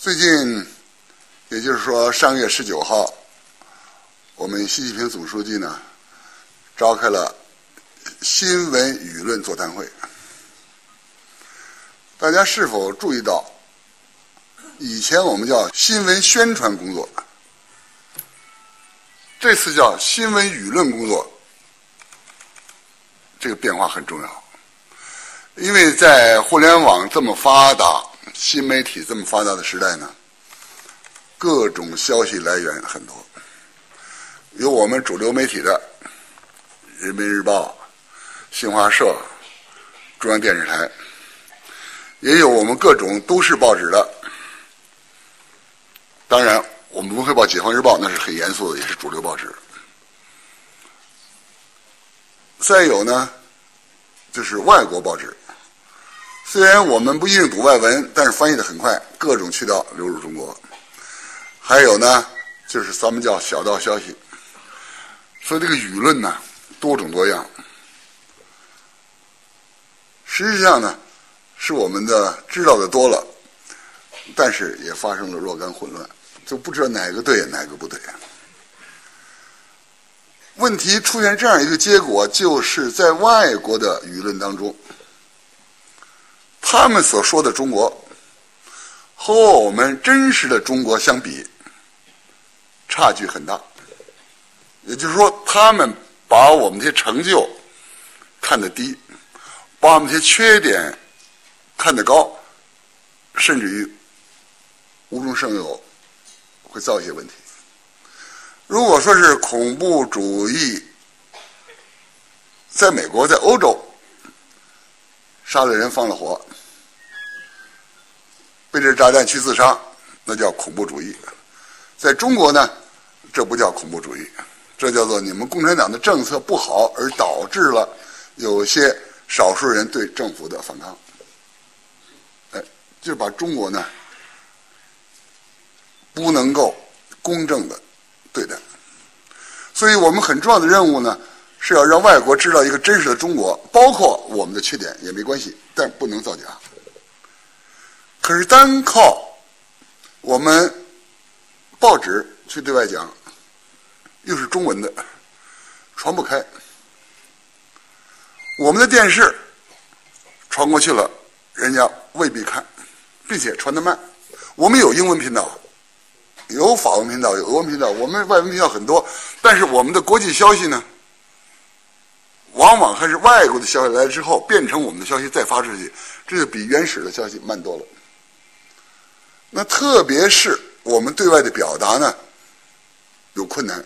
最近，也就是说上月十九号，我们习近平总书记呢召开了新闻舆论座谈会。大家是否注意到，以前我们叫新闻宣传工作，这次叫新闻舆论工作，这个变化很重要。因为在互联网这么发达、新媒体这么发达的时代呢，各种消息来源很多，有我们主流媒体的《人民日报》、新华社、中央电视台。也有我们各种都市报纸的，当然，我们文汇报、解放日报那是很严肃的，也是主流报纸。再有呢，就是外国报纸，虽然我们不一定读外文，但是翻译的很快，各种渠道流入中国。还有呢，就是咱们叫小道消息，所以这个舆论呢，多种多样。实际上呢。是我们的知道的多了，但是也发生了若干混乱，就不知道哪个对哪个不对。问题出现这样一个结果，就是在外国的舆论当中，他们所说的中国和我们真实的中国相比，差距很大。也就是说，他们把我们这些成就看得低，把我们这些缺点。看得高，甚至于无中生有，会造一些问题。如果说是恐怖主义，在美国、在欧洲杀了人、放了火，背着炸弹去自杀，那叫恐怖主义。在中国呢，这不叫恐怖主义，这叫做你们共产党的政策不好，而导致了有些少数人对政府的反抗。哎就把中国呢不能够公正的对待，所以我们很重要的任务呢是要让外国知道一个真实的中国，包括我们的缺点也没关系，但不能造假。可是单靠我们报纸去对外讲，又是中文的，传不开。我们的电视传过去了，人家未必看。并且传得慢，我们有英文频道，有法文频道，有俄文频道，我们外文频道很多，但是我们的国际消息呢，往往还是外国的消息来之后变成我们的消息再发出去，这就比原始的消息慢多了。那特别是我们对外的表达呢，有困难，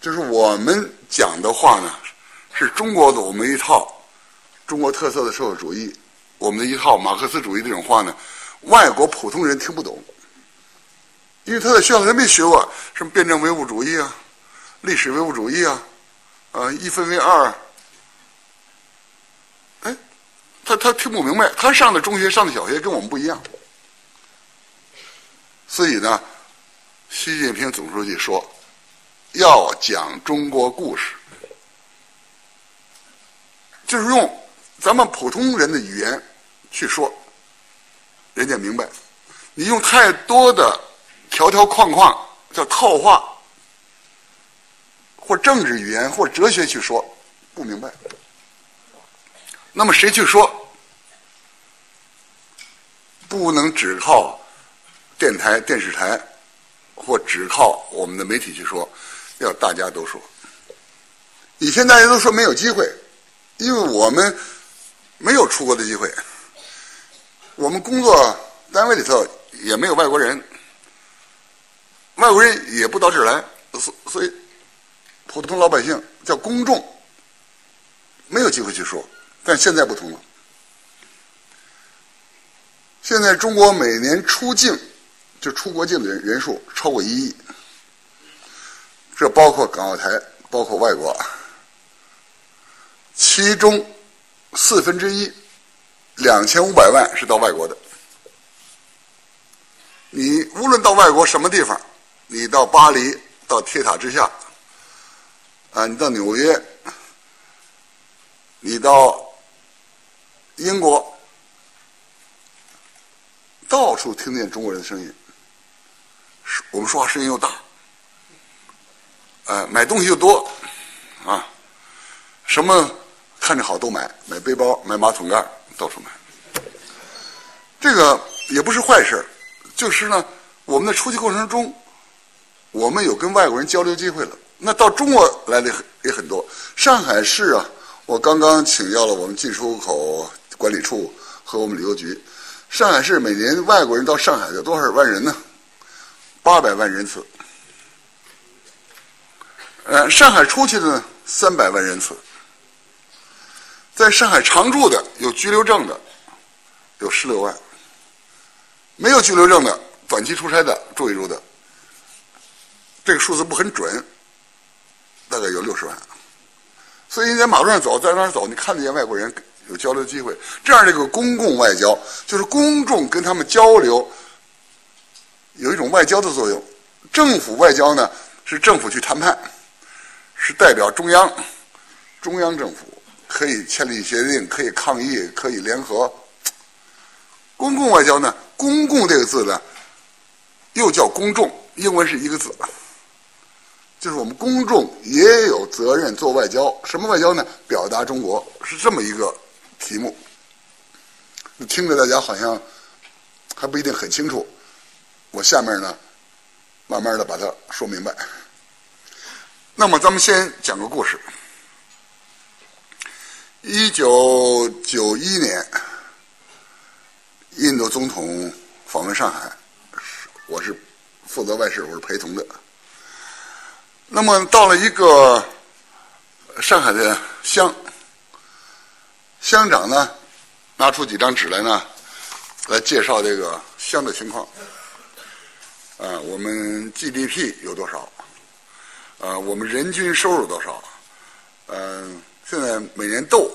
就是我们讲的话呢，是中国的我们一套中国特色的社会主义，我们的一套马克思主义这种话呢。外国普通人听不懂，因为他在学校他没学过什么辩证唯物主义啊、历史唯物主义啊、啊一分为二，哎，他他听不明白，他上的中学、上的小学跟我们不一样，所以呢，习近平总书记说要讲中国故事，就是用咱们普通人的语言去说。人家明白，你用太多的条条框框叫套话，或政治语言或哲学去说，不明白。那么谁去说？不能只靠电台、电视台，或只靠我们的媒体去说，要大家都说。以前大家都说没有机会，因为我们没有出国的机会。我们工作单位里头也没有外国人，外国人也不到这儿来，所所以普通老百姓叫公众没有机会去说。但现在不同了，现在中国每年出境就出国境的人人数超过一亿，这包括港澳台，包括外国，其中四分之一。两千五百万是到外国的，你无论到外国什么地方，你到巴黎，到铁塔之下，啊，你到纽约，你到英国，到处听见中国人的声音，我们说话声音又大，呃，买东西又多，啊，什么看着好都买，买背包、买马桶盖，到处买。这个也不是坏事，就是呢，我们在出去过程中，我们有跟外国人交流机会了。那到中国来的也很多。上海市啊，我刚刚请教了我们进出口管理处和我们旅游局。上海市每年外国人到上海的多少万人呢？八百万人次。呃，上海出去的呢，三百万人次。在上海常住的有居留证的有十六万，没有居留证的短期出差的住一住的，这个数字不很准。大概有六十万，所以你在马路上走，在哪儿走，你看得见外国人，有交流机会。这样的一个公共外交，就是公众跟他们交流，有一种外交的作用。政府外交呢，是政府去谈判，是代表中央，中央政府可以签订协定，可以抗议，可以联合。公共外交呢，公共这个字呢，又叫公众，英文是一个字。就是我们公众也有责任做外交，什么外交呢？表达中国是这么一个题目。听着大家好像还不一定很清楚，我下面呢慢慢的把它说明白。那么咱们先讲个故事。一九九一年，印度总统访问上海，我是负责外事，我是陪同的。那么到了一个上海的乡，乡长呢拿出几张纸来呢，来介绍这个乡的情况。啊，我们 GDP 有多少？啊，我们人均收入多少？嗯，现在每年豆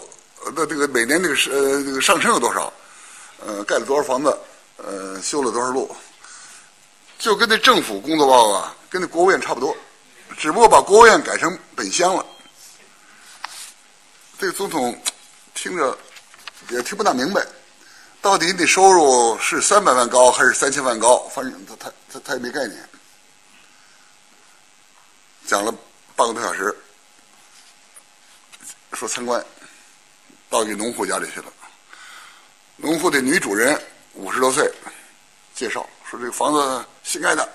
的这个每年这个是呃这个上升有多少？呃，盖了多少房子？呃，修了多少路？就跟那政府工作报告啊，跟那国务院差不多。只不过把国务院改成本乡了，这个总统听着也听不大明白，到底你收入是三百万高还是三千万高？反正他他他他也没概念。讲了半个多小时，说参观，到一农户家里去了。农户的女主人五十多岁，介绍说这个房子新盖的。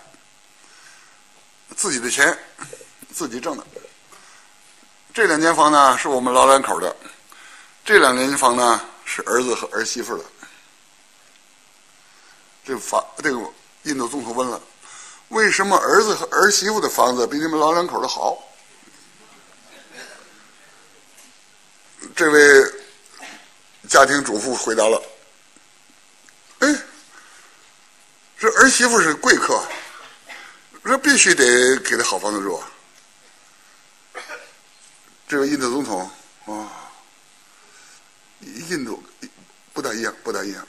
自己的钱，自己挣的。这两间房呢，是我们老两口的；这两间房呢，是儿子和儿媳妇的。这法，这个印度总统问了：为什么儿子和儿媳妇的房子比你们老两口的好？这位家庭主妇回答了：哎，这儿媳妇是贵客。这必须得给她好房子住。这位印度总统啊，印度不大一样，不大一样。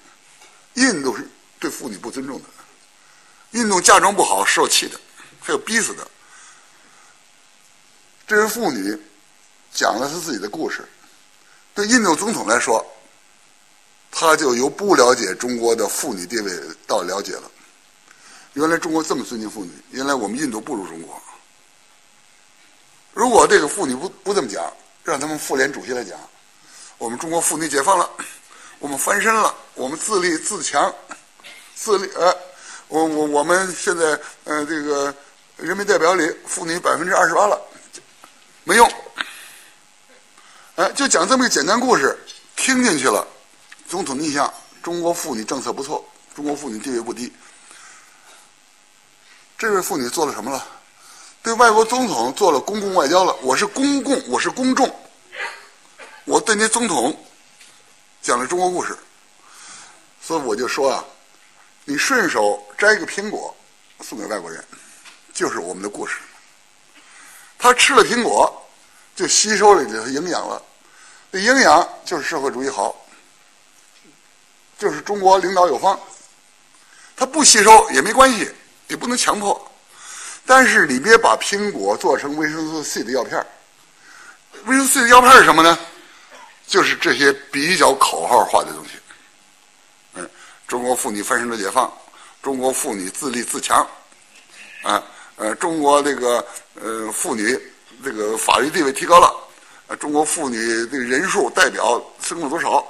印度是对妇女不尊重的，印度嫁妆不好受气的，还有逼死的。这位妇女讲了她自己的故事，对印度总统来说，他就由不了解中国的妇女地位到了解了。原来中国这么尊敬妇女，原来我们印度不如中国。如果这个妇女不不这么讲，让他们妇联主席来讲，我们中国妇女解放了，我们翻身了，我们自立自强，自立呃，我我我们现在呃这个人民代表里妇女百分之二十八了，没用。哎，就讲这么一个简单故事，听进去了，总统印象，中国妇女政策不错，中国妇女地位不低。这位妇女做了什么了？对外国总统做了公共外交了。我是公共，我是公众，我对您总统讲了中国故事，所以我就说啊，你顺手摘个苹果送给外国人，就是我们的故事。他吃了苹果，就吸收了里头营养了，这营养就是社会主义好，就是中国领导有方。他不吸收也没关系。也不能强迫，但是你别把苹果做成维生素 C 的药片维生素 C 的药片是什么呢？就是这些比较口号化的东西。中国妇女翻身的解放，中国妇女自立自强，啊，呃，中国这个呃妇女这个法律地位提高了，啊，中国妇女这个人数代表生了多少，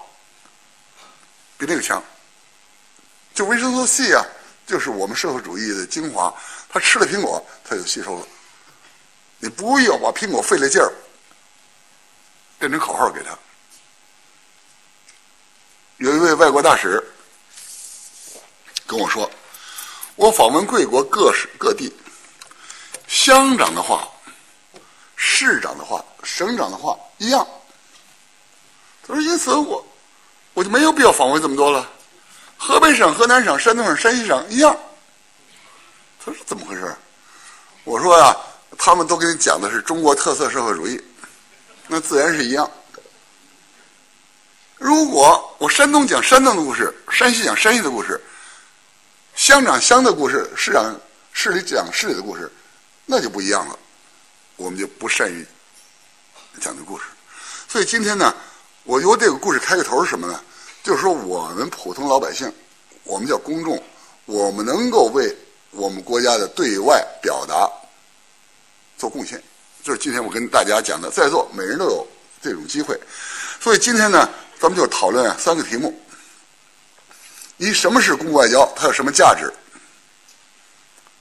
比那个强。就维生素 C 啊，就是我们社会主义的精华，他吃了苹果，他就吸收了。你不要把苹果费了劲儿变成口号给他。有一位外国大使跟我说：“我访问贵国各省各地，乡长的话、市长的话、省长的话一样。”他说：“因此我我就没有必要访问这么多了。河北省、河南省、山东省、山西省一样。”他说：“怎么回事？”我说呀。他们都给你讲的是中国特色社会主义，那自然是一样。如果我山东讲山东的故事，山西讲山西的故事，乡长乡的故事，市长市里讲市里的故事，那就不一样了。我们就不善于讲这故事。所以今天呢，我由这个故事开个头是什么呢？就是说我们普通老百姓，我们叫公众，我们能够为我们国家的对外表达。做贡献，就是今天我跟大家讲的，在座每人都有这种机会，所以今天呢，咱们就讨论三个题目：一，什么是公共外交？它有什么价值？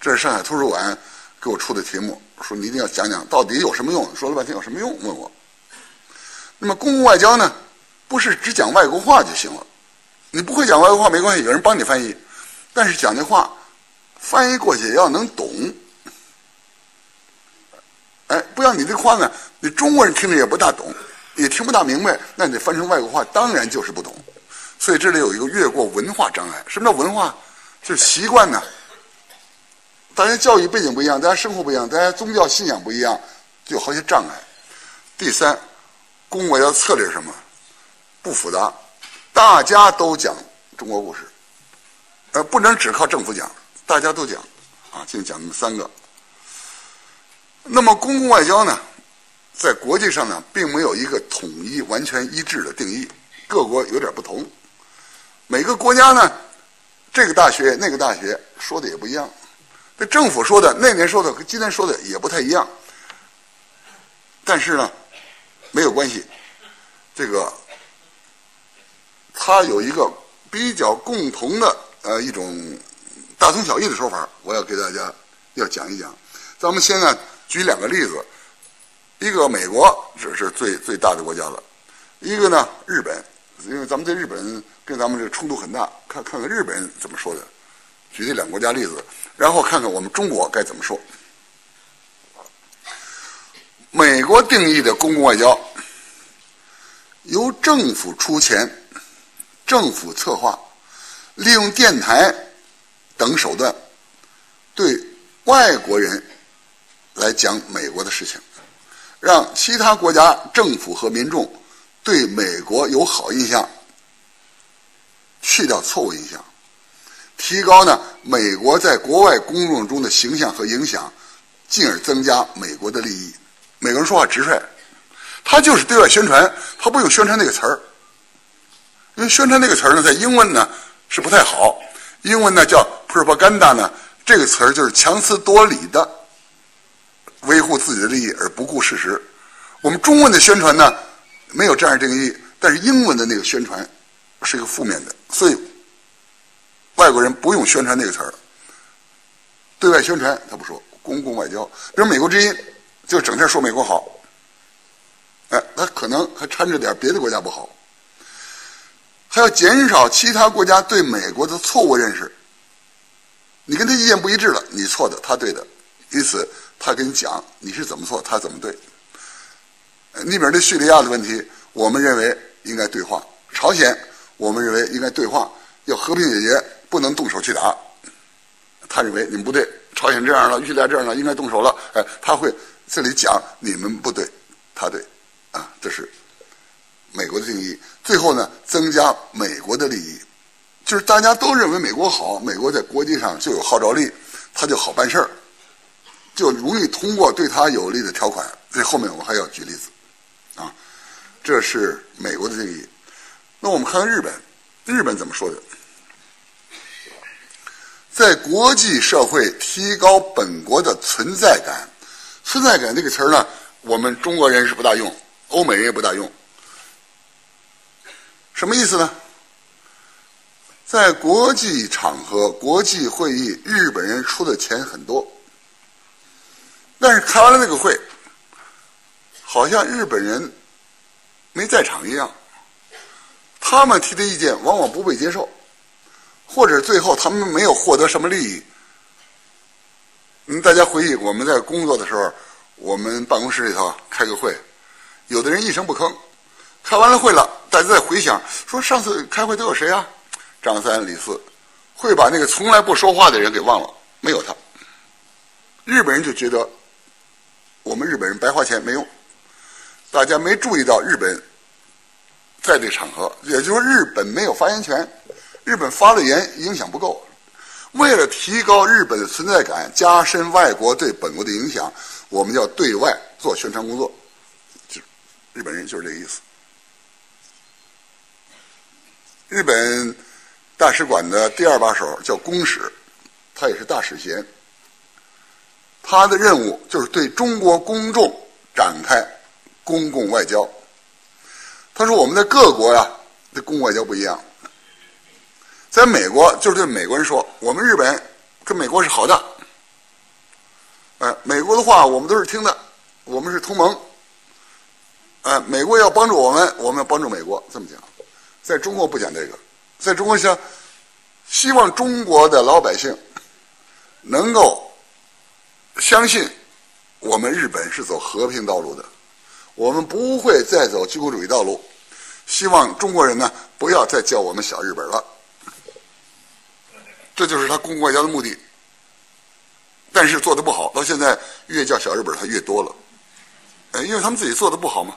这是上海图书馆给我出的题目，说你一定要讲讲到底有什么用。说了半天有什么用？问我。那么公共外交呢，不是只讲外国话就行了，你不会讲外国话没关系，有人帮你翻译，但是讲的话翻译过去也要能懂。哎，不要你这话呢，你中国人听着也不大懂，也听不大明白，那你翻成外国话，当然就是不懂。所以这里有一个越过文化障碍。什么叫文化？就是习惯呢。大家教育背景不一样，大家生活不一样，大家宗教信仰不一样，就有好些障碍。第三，公国要策略是什么？不复杂，大家都讲中国故事，呃，不能只靠政府讲，大家都讲。啊，就讲那么三个。那么，公共外交呢，在国际上呢，并没有一个统一、完全一致的定义，各国有点不同。每个国家呢，这个大学、那个大学说的也不一样，这政府说的、那年说的和今天说的也不太一样。但是呢，没有关系，这个它有一个比较共同的呃一种大同小异的说法，我要给大家要讲一讲。咱们先呢。举两个例子，一个美国这是最最大的国家了，一个呢日本，因为咱们在日本跟咱们这冲突很大，看看看日本人怎么说的，举这两个国家例子，然后看看我们中国该怎么说。美国定义的公共外交，由政府出钱，政府策划，利用电台等手段，对外国人。来讲美国的事情，让其他国家政府和民众对美国有好印象，去掉错误印象，提高呢美国在国外公众中的形象和影响，进而增加美国的利益。美国人说话直率，他就是对外宣传，他不用宣传那个词儿，因为宣传那个词儿呢，在英文呢是不太好，英文呢叫 propaganda 呢，这个词儿就是强词夺理的。维护自己的利益而不顾事实，我们中文的宣传呢没有这样定义，但是英文的那个宣传是一个负面的，所以外国人不用宣传那个词儿。对外宣传他不说，公共外交，比如美国之音就整天说美国好，哎，他可能还掺着点别的国家不好，还要减少其他国家对美国的错误认识。你跟他意见不一致了，你错的，他对的，因此。他跟你讲你是怎么错，他怎么对。那边的叙利亚的问题，我们认为应该对话；朝鲜，我们认为应该对话，要和平解决，不能动手去打。他认为你们不对，朝鲜这样了，叙利亚这样了，应该动手了。哎，他会这里讲你们不对，他对，啊，这是美国的定义。最后呢，增加美国的利益，就是大家都认为美国好，美国在国际上就有号召力，他就好办事儿。就容易通过对他有利的条款。这后面我还要举例子，这是美国的定义。那我们看看日本，日本怎么说的？在国际社会提高本国的存在感。存在感这个词儿呢，我们中国人是不大用，欧美人也不大用。什么意思呢？在国际场合、国际会议，日本人出的钱很多，但是开完了那个会，好像日本人没在场一样。他们提的意见往往不被接受，或者最后他们没有获得什么利益。嗯，大家回忆我们在工作的时候，我们办公室里头开个会，有的人一声不吭，开完了会了，大家在回想说上次开会都有谁啊？张三李四，会把那个从来不说话的人给忘了，没有他。日本人就觉得我们日本人白花钱没用，大家没注意到日本在这场合，也就是说日本没有发言权，日本发了言影响不够。为了提高日本的存在感，加深外国对本国的影响，我们要对外做宣传工作。就日本人就是这个意思。日本。大使馆的第二把手叫公使，他也是大使衔。他的任务就是对中国公众展开公共外交。他说：“我们在各国呀，这公共外交不一样。在美国，就是对美国人说，我们日本跟美国是好的。哎，美国的话我们都是听的，我们是同盟。哎，美国要帮助我们，我们要帮助美国，这么讲。在中国不讲这个。”在中国想希望中国的老百姓能够相信我们日本是走和平道路的，我们不会再走军国主义道路。希望中国人呢不要再叫我们小日本了，这就是他公共外交的目的。但是做的不好，到现在越叫小日本他越多了，呃，因为他们自己做的不好嘛。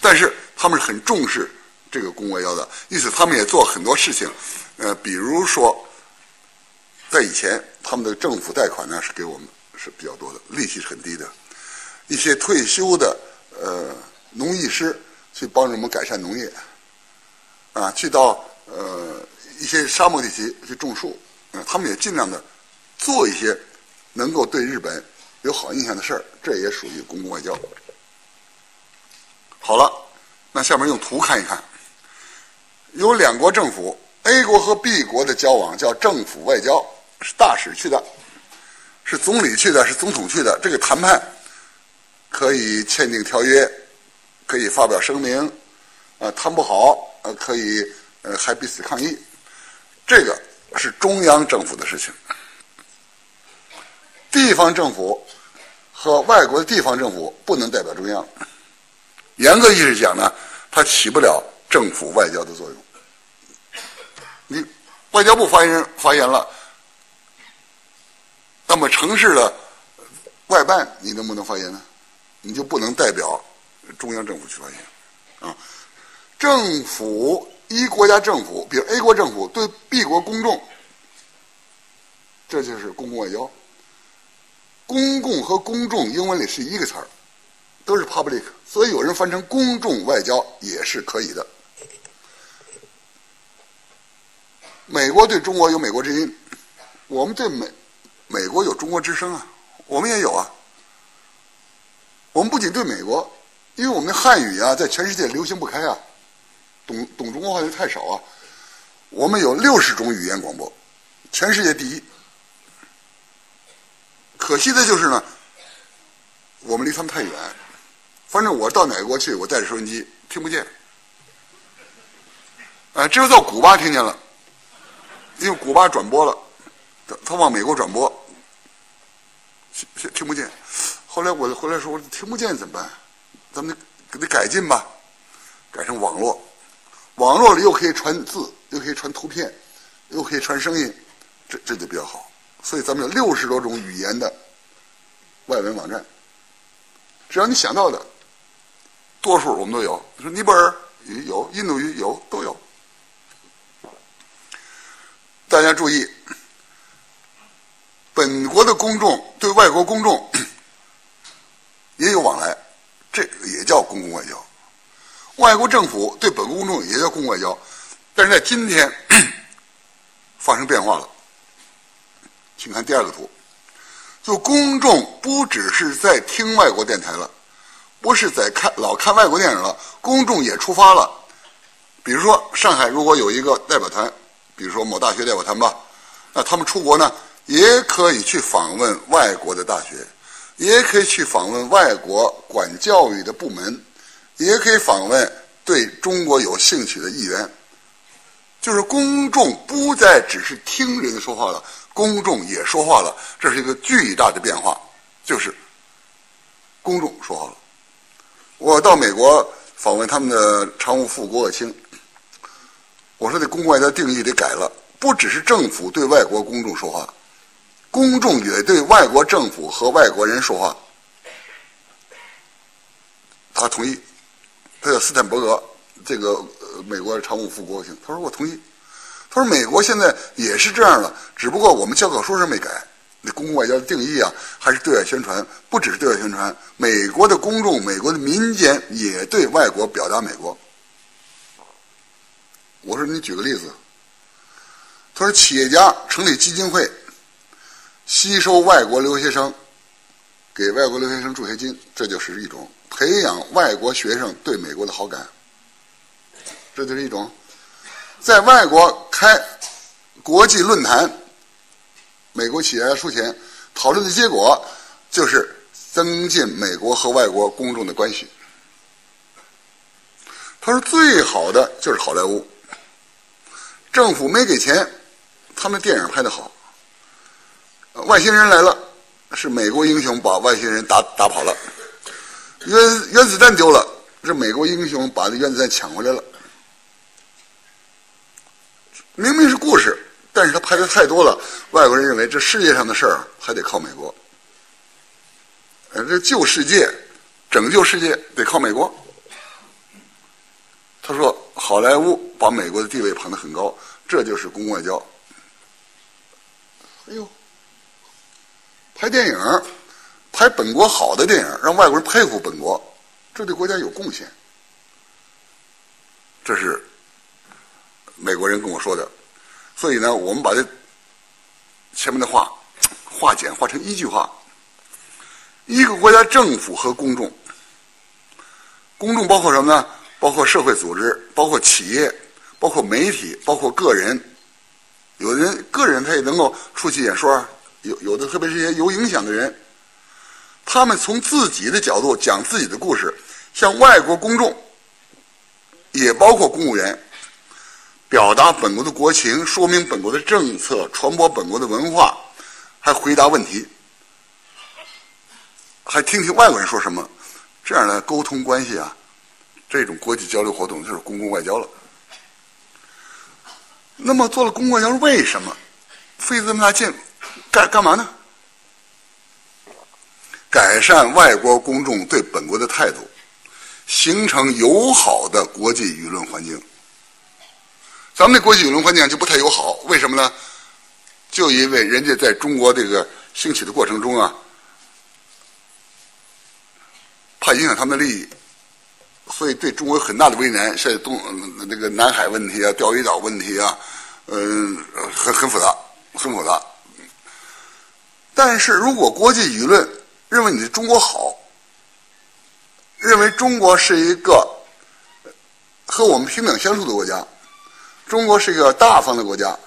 但是他们很重视。这个公外交的意思，他们也做很多事情，呃，比如说，在以前，他们的政府贷款呢是给我们是比较多的，利息是很低的。一些退休的呃农艺师去帮助我们改善农业，啊，去到呃一些沙漠地区去种树，啊，他们也尽量的做一些能够对日本有好印象的事儿，这也属于公共外交。好了，那下面用图看一看。有两国政府，A 国和 B 国的交往叫政府外交，是大使去的，是总理去的，是总统去的。这个谈判可以签订条约，可以发表声明，呃，谈不好，呃，可以呃还彼此抗议。这个是中央政府的事情，地方政府和外国的地方政府不能代表中央。严格意义讲呢，它起不了政府外交的作用。你外交部发言人发言了，那么城市的外办你能不能发言呢？你就不能代表中央政府去发言啊？政府一国家政府，比如 A 国政府对 B 国公众，这就是公共外交。公共和公众英文里是一个词儿，都是 public，所以有人翻成公众外交也是可以的。美国对中国有美国之音，我们对美美国有中国之声啊，我们也有啊。我们不仅对美国，因为我们的汉语啊，在全世界流行不开啊，懂懂中国话的太少啊。我们有六十种语言广播，全世界第一。可惜的就是呢，我们离他们太远。反正我到哪个国去，我带着收音机听不见，哎，只有到古巴听见了。因为古巴转播了，他他往美国转播，听不见。后来我回来说，我听不见怎么办？咱们给他改进吧，改成网络。网络里又可以传字，又可以传图片，又可以传声音，这这就比较好。所以咱们有六十多种语言的外文网站，只要你想到的，多数我们都有。说尼泊尔语有，印度语有，都有。大家注意，本国的公众对外国公众也有往来，这也叫公共外交。外国政府对本国公众也叫公共外交，但是在今天 发生变化了。请看第二个图。就公众不只是在听外国电台了，不是在看老看外国电影了，公众也出发了。比如说上海如果有一个代表团，比如说某大学代表团吧，那他们出国呢，也可以去访问外国的大学，也可以去访问外国管教育的部门，也可以访问对中国有兴趣的议员。就是公众不再只是听人说话了。公众也说话了，这是一个巨大的变化，就是公众说话了。我到美国访问他们的常务副国务卿，我说这公共外交定义得改了，不只是政府对外国公众说话，公众也对外国政府和外国人说话。他同意，他叫斯坦伯格，这个美国常务副国务卿，他说我同意。他说：“美国现在也是这样了，只不过我们教科书上没改。那公共外交的定义啊，还是对外宣传，不只是对外宣传。美国的公众、美国的民间也对外国表达美国。”我说：“你举个例子。”他说：“企业家成立基金会，吸收外国留学生，给外国留学生助学金，这就是一种培养外国学生对美国的好感，这就是一种。”在外国开国际论坛，美国企业家出钱讨论的结果就是增进美国和外国公众的关系。他说最好的就是好莱坞，政府没给钱，他们电影拍的好。外星人来了，是美国英雄把外星人打打跑了；原原子弹丢了，是美国英雄把那原子弹抢回来了。明明是故事，但是他拍的太多了，外国人认为这世界上的事儿还得靠美国。呃，这救世界、拯救世界得靠美国。他说，好莱坞把美国的地位捧得很高，这就是公共外交。哎呦，拍电影，拍本国好的电影，让外国人佩服本国，这对国家有贡献。这是。美国人跟我说的，所以呢，我们把这前面的话化简化成一句话：一个国家政府和公众，公众包括什么呢？包括社会组织，包括企业，包括媒体，包括个人。有的人个人他也能够出去演说，有有的特别是一些有影响的人，他们从自己的角度讲自己的故事，向外国公众，也包括公务员。表达本国的国情，说明本国的政策，传播本国的文化，还回答问题，还听听外国人说什么，这样的沟通关系啊，这种国际交流活动就是公共外交了。那么做了公共外交，为什么费这么大劲，干干嘛呢？改善外国公众对本国的态度，形成友好的国际舆论环境。咱们的国际舆论环境就不太友好，为什么呢？就因为人家在中国这个兴起的过程中啊，怕影响他们的利益，所以对中国有很大的为难。像东那个南海问题啊、钓鱼岛问题啊，嗯，很很复杂，很复杂。但是如果国际舆论认为你的中国好，认为中国是一个和我们平等相处的国家。中国是一个大方的国家，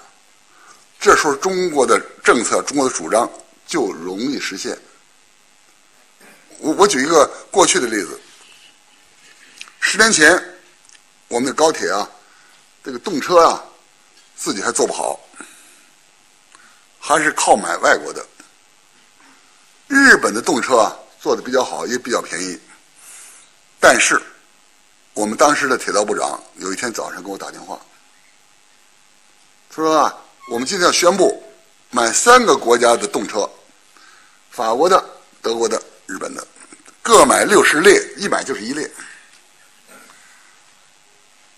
这时候中国的政策、中国的主张就容易实现。我我举一个过去的例子，十年前我们的高铁啊，这个动车啊，自己还做不好，还是靠买外国的。日本的动车啊做的比较好，也比较便宜。但是我们当时的铁道部长有一天早上给我打电话。他说啊，我们今天要宣布买三个国家的动车，法国的、德国的、日本的，各买六十列，一买就是一列。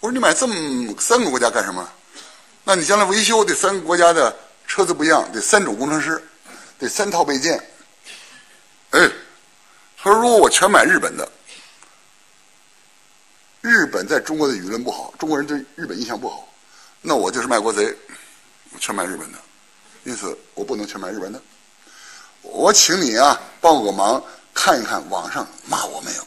我说你买这么三个国家干什么？那你将来维修这三个国家的车子不一样，得三种工程师，得三套备件。哎，他说如果我全买日本的，日本在中国的舆论不好，中国人对日本印象不好。那我就是卖国贼，我全买日本的。因此我不能全买日本的。我请你啊，帮我个忙，看一看网上骂我没有。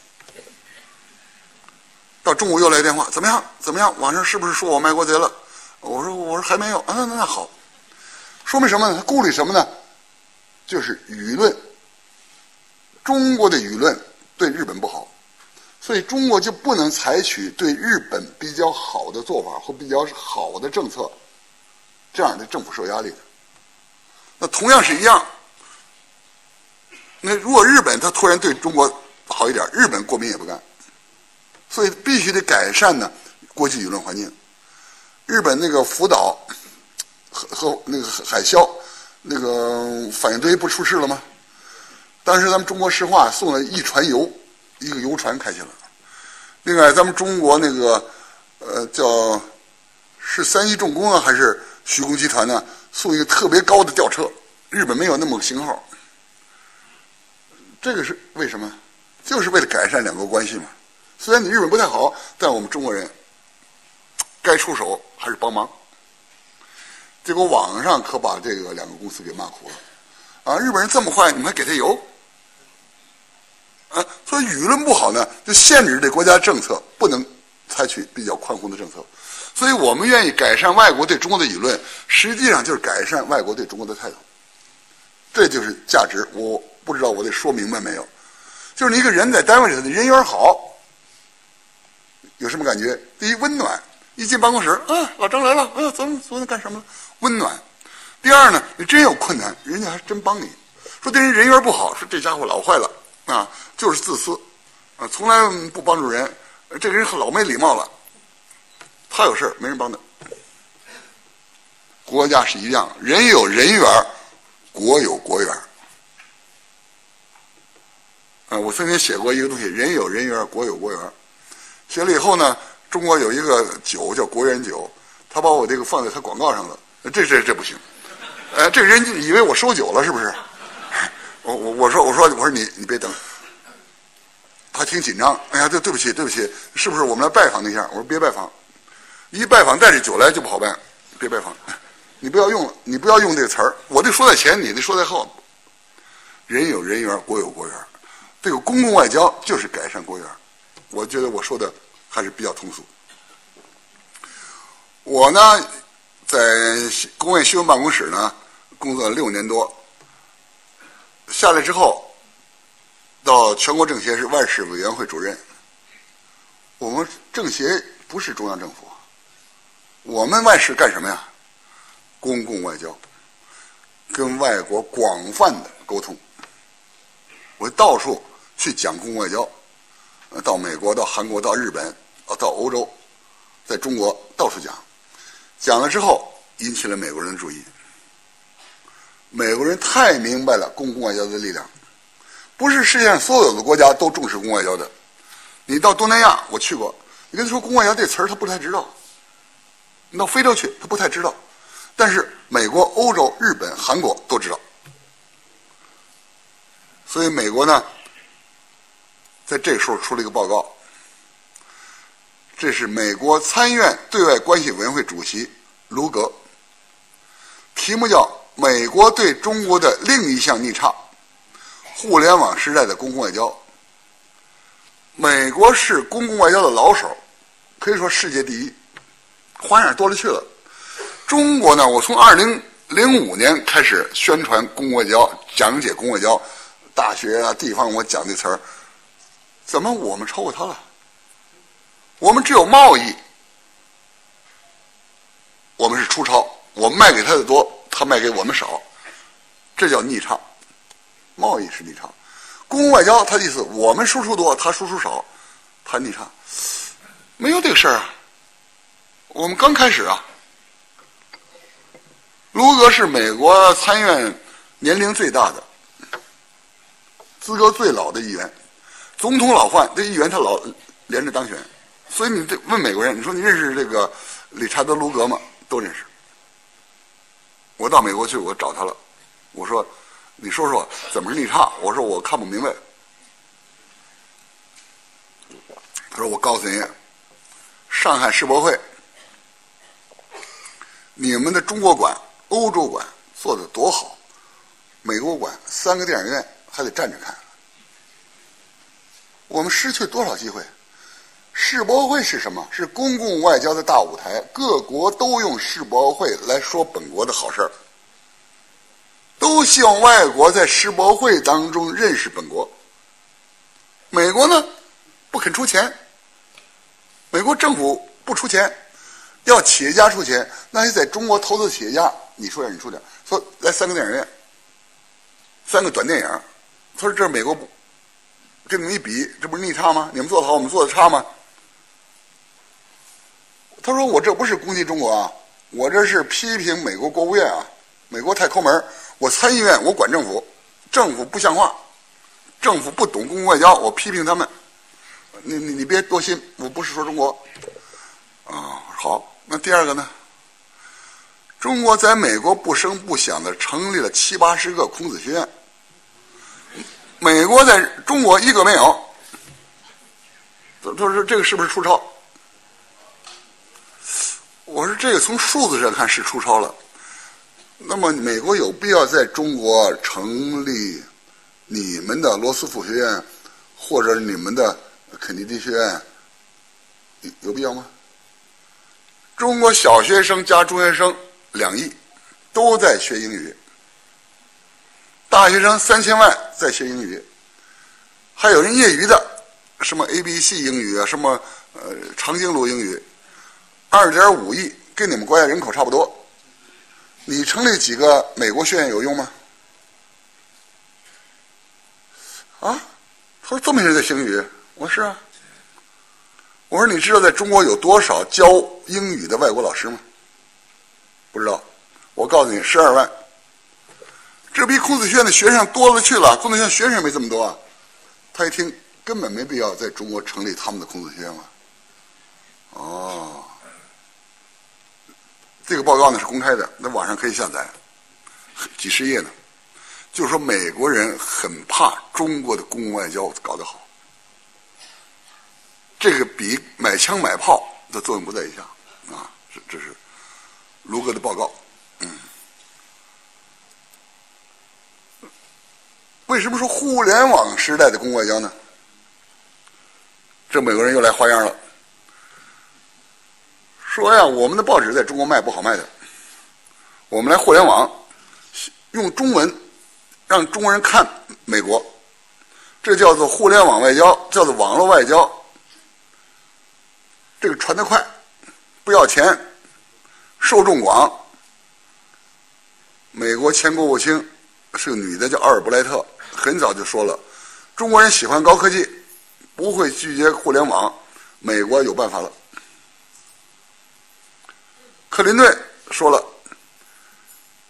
到中午又来电话，怎么样？怎么样？网上是不是说我卖国贼了？我说我说还没有啊，那那好，说明什么呢？他顾虑什么呢？就是舆论，中国的舆论对日本不好，所以中国就不能采取对日本比较好的做法或比较好的政策，这样的政府受压力。那同样是一样，那如果日本他突然对中国好一点，日本国民也不干，所以必须得改善呢国际舆论环境。日本那个福岛和和那个海啸，那个反应堆不出事了吗？当时咱们中国石化送了一船油，一个油船开去了。另外，咱们中国那个呃叫是三一重工啊，还是徐工集团呢？送一个特别高的吊车，日本没有那么个型号。这个是为什么？就是为了改善两国关系嘛。虽然你日本不太好，但我们中国人。该出手还是帮忙，结果网上可把这个两个公司给骂哭了，啊，日本人这么坏，你们还给他油？舆论不好呢，就限制这国家政策不能采取比较宽宏的政策，所以我们愿意改善外国对中国的舆论，实际上就是改善外国对中国的态度，这就是价值。我不知道我得说明白没有？就是你一个人在单位里头的人缘好，有什么感觉？第一，温暖。一进办公室，啊，老张来了，啊，昨天昨天干什么了？温暖。第二呢，你真有困难，人家还真帮你。说对人人缘不好，说这家伙老坏了，啊，就是自私，啊，从来不帮助人，这个人老没礼貌了。他有事没人帮他。国家是一样，人有人缘，国有国缘。啊，我曾经写过一个东西，人有人缘，国有国缘。写了以后呢。中国有一个酒叫国元酒，他把我这个放在他广告上了，这这这不行，哎，这人以为我收酒了是不是？我我我说我说我说你你别等，他挺紧张，哎呀对对不起对不起，是不是我们来拜访一下？我说别拜访，一拜访带着酒来就不好办，别拜访，你不要用了，你不要用这个词儿，我得说在前，你得说在后，人有人缘，国有国缘，这个公共外交就是改善国缘，我觉得我说的。还是比较通俗。我呢，在公务院新闻办公室呢工作了六年多，下来之后，到全国政协是外事委员会主任。我们政协不是中央政府，我们外事干什么呀？公共外交，跟外国广泛的沟通。我到处去讲公共外交，到美国、到韩国、到日本。啊到欧洲，在中国到处讲，讲了之后引起了美国人的注意。美国人太明白了公共外交的力量，不是世界上所有的国家都重视公共外交的。你到东南亚，我去过，你跟他说公共外交这词儿，他不太知道。你到非洲去，他不太知道，但是美国、欧洲、日本、韩国都知道。所以美国呢，在这时候出了一个报告。这是美国参议院对外关系委员会主席卢格，题目叫《美国对中国的另一项逆差：互联网时代的公共外交》。美国是公共外交的老手，可以说世界第一，花样多了去了。中国呢，我从二零零五年开始宣传公共外交，讲解公共外交，大学啊、地方我讲这词儿，怎么我们超过他了？我们只有贸易，我们是出超，我们卖给他的多，他卖给我们少，这叫逆差。贸易是逆差，公共外交他的意思，我们输出多，他输出少，他逆差，没有这个事儿啊。我们刚开始啊，卢格是美国参院年龄最大的、资格最老的议员，总统老换，这议员他老连着当选。所以你这问美国人，你说你认识这个理查德·卢格吗？都认识。我到美国去，我找他了。我说：“你说说怎么是逆差？”我说：“我看不明白。”他说：“我告诉你，上海世博会，你们的中国馆、欧洲馆做的多好，美国馆三个电影院还得站着看，我们失去多少机会？世博会是什么？是公共外交的大舞台，各国都用世博会来说本国的好事儿，都希望外国在世博会当中认识本国。美国呢，不肯出钱，美国政府不出钱，要企业家出钱，那些在中国投资的企业家，你说点你出点，说来三个电影院，三个短电影，他说这是美国不，跟你们一比，这不是逆差吗？你们做的好，我们做的差吗？他说：“我这不是攻击中国啊，我这是批评美国国务院啊，美国太抠门我参议院我管政府，政府不像话，政府不懂公共外交，我批评他们。你你你别多心，我不是说中国。啊，好，那第二个呢？中国在美国不声不响的成立了七八十个孔子学院，美国在中国一个没有。他说这个是不是出超？”我说这个从数字上看是出超了，那么美国有必要在中国成立你们的罗斯福学院或者你们的肯尼迪学院，有有必要吗？中国小学生加中学生两亿都在学英语，大学生三千万在学英语，还有人业余的什么 A B C 英语啊，什么呃长颈鹿英语。二点五亿跟你们国家人口差不多，你成立几个美国学院有用吗？啊？他说这么些人在学英语，我说是啊。我说你知道在中国有多少教英语的外国老师吗？不知道。我告诉你，十二万。这比孔子学院的学生多了去了。孔子学院学生也没这么多啊。他一听，根本没必要在中国成立他们的孔子学院嘛。哦。这个报告呢是公开的，那网上可以下载，几十页呢。就是说美国人很怕中国的公共外交搞得好，这个比买枪买炮的作用不在一下啊。这这是卢哥的报告。嗯，为什么说互联网时代的公共外交呢？这美国人又来花样了。说呀，我们的报纸在中国卖不好卖的，我们来互联网，用中文让中国人看美国，这叫做互联网外交，叫做网络外交。这个传得快，不要钱，受众广。美国前国务卿是个女的，叫奥尔布莱特，很早就说了，中国人喜欢高科技，不会拒绝互联网，美国有办法了。克林顿说了：“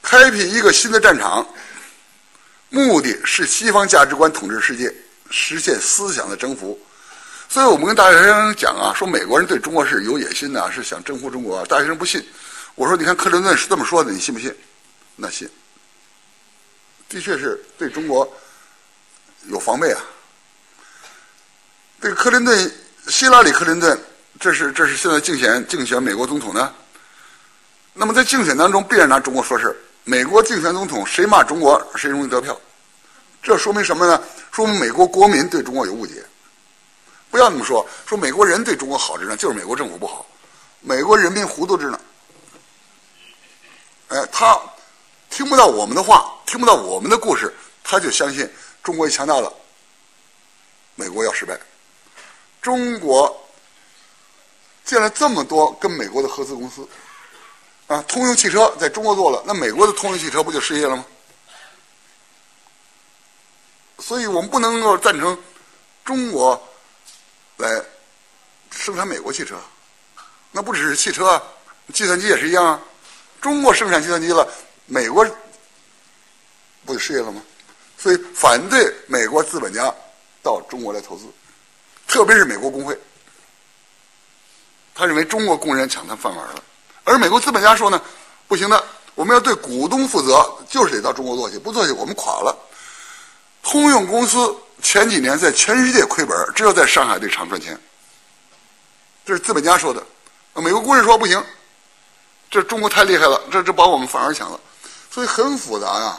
开辟一个新的战场，目的是西方价值观统治世界，实现思想的征服。”所以我们跟大学生讲啊，说美国人对中国是有野心的，是想征服中国。大学生不信，我说：“你看克林顿是这么说的，你信不信？”那信，的确是对中国有防备啊。这个克林顿，希拉里·克林顿，这是这是现在竞选竞选美国总统呢。那么在竞选当中，必然拿中国说事美国竞选总统，谁骂中国，谁容易得票。这说明什么呢？说明美国国民对中国有误解。不要那么说，说美国人对中国好着呢，就是美国政府不好。美国人民糊涂着呢。哎，他听不到我们的话，听不到我们的故事，他就相信中国强大了，美国要失败。中国建了这么多跟美国的合资公司。啊，通用汽车在中国做了，那美国的通用汽车不就失业了吗？所以我们不能够赞成中国来生产美国汽车，那不只是汽车，计算机也是一样啊。中国生产计算机了，美国不就失业了吗？所以反对美国资本家到中国来投资，特别是美国工会，他认为中国工人抢他饭碗了。而美国资本家说呢，不行的，我们要对股东负责，就是得到中国做去，不做去我们垮了。通用公司前几年在全世界亏本，只有在上海这厂赚钱。这是资本家说的，美国工人说不行，这中国太厉害了，这这把我们反而抢了。所以很复杂呀，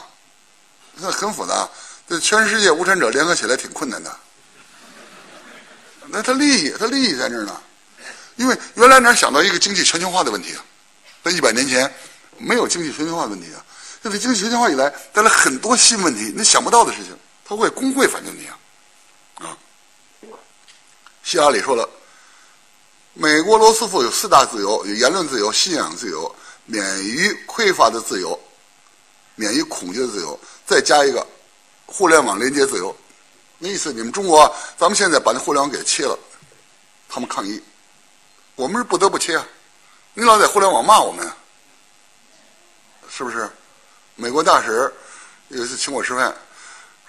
那很复杂。这全世界无产者联合起来挺困难的。那他利益，他利益在这儿呢。因为原来哪想到一个经济全球化的问题啊？在一百年前没有经济全球化问题啊。这个经济全球化以来带来很多新问题，你想不到的事情，他会工会反映你啊。啊，希拉里说了，美国罗斯福有四大自由：有言论自由、信仰自由、免于匮乏的自由、免于恐惧的自由，再加一个互联网连接自由。那意思，你们中国，咱们现在把那互联网给切了，他们抗议，我们是不得不切啊！你老在互联网骂我们，是不是？美国大使有一次请我吃饭，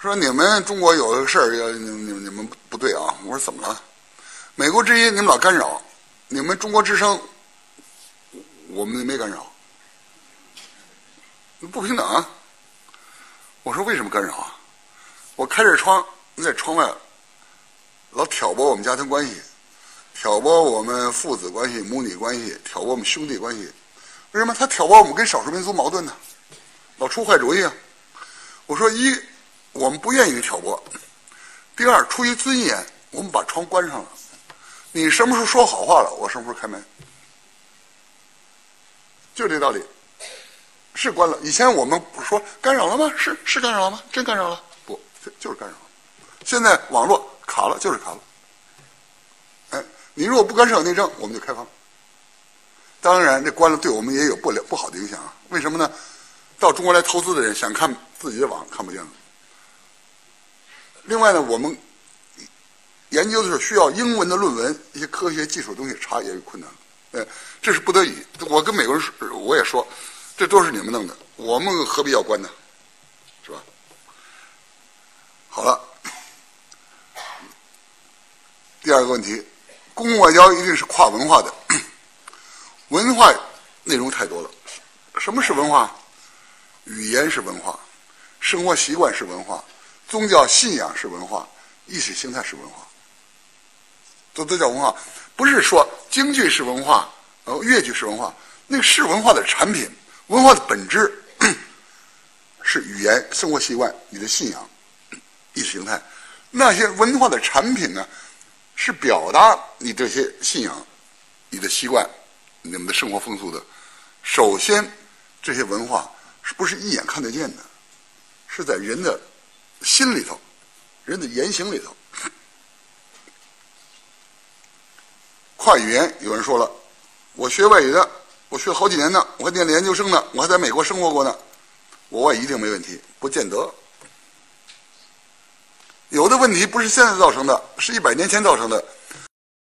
说你们中国有个事儿，你你你们不对啊！我说怎么了？美国之音你们老干扰，你们中国之声，我们没干扰，不平等啊！我说为什么干扰啊？我开着窗。你在窗外老挑拨我们家庭关系，挑拨我们父子关系、母女关系，挑拨我们兄弟关系。为什么他挑拨我们跟少数民族矛盾呢？老出坏主意啊！我说一，我们不愿意挑拨；第二，出于尊严，我们把窗关上了。你什么时候说好话了，我什么时候开门，就这道理。是关了。以前我们不说干扰了吗？是是干扰了吗？真干扰了？不，就是干扰。现在网络卡了，就是卡了。你如果不干涉内政，我们就开放。当然，这关了对我们也有不了不好的影响啊。为什么呢？到中国来投资的人想看自己的网看不见了。另外呢，我们研究的时候需要英文的论文，一些科学技术的东西查也有困难。哎，这是不得已。我跟美国人说，我也说，这都是你们弄的，我们何必要关呢？是吧？好了。第二个问题，公共外交一定是跨文化的，文化内容太多了。什么是文化？语言是文化，生活习惯是文化，宗教信仰是文化，意识形态是文化，这都叫文化。不是说京剧是文化，呃，越剧是文化，那个是文化的产品。文化的本质 是语言、生活习惯、你的信仰、意识形态。那些文化的产品呢？是表达你这些信仰、你的习惯、你们的生活风俗的。首先，这些文化是不是一眼看得见的？是在人的心里头、人的言行里头。跨语言，有人说了，我学外语的，我学好几年呢，我还念了研究生呢，我还在美国生活过呢，我外语一定没问题，不见得。有的问题不是现在造成的，是一百年前造成的。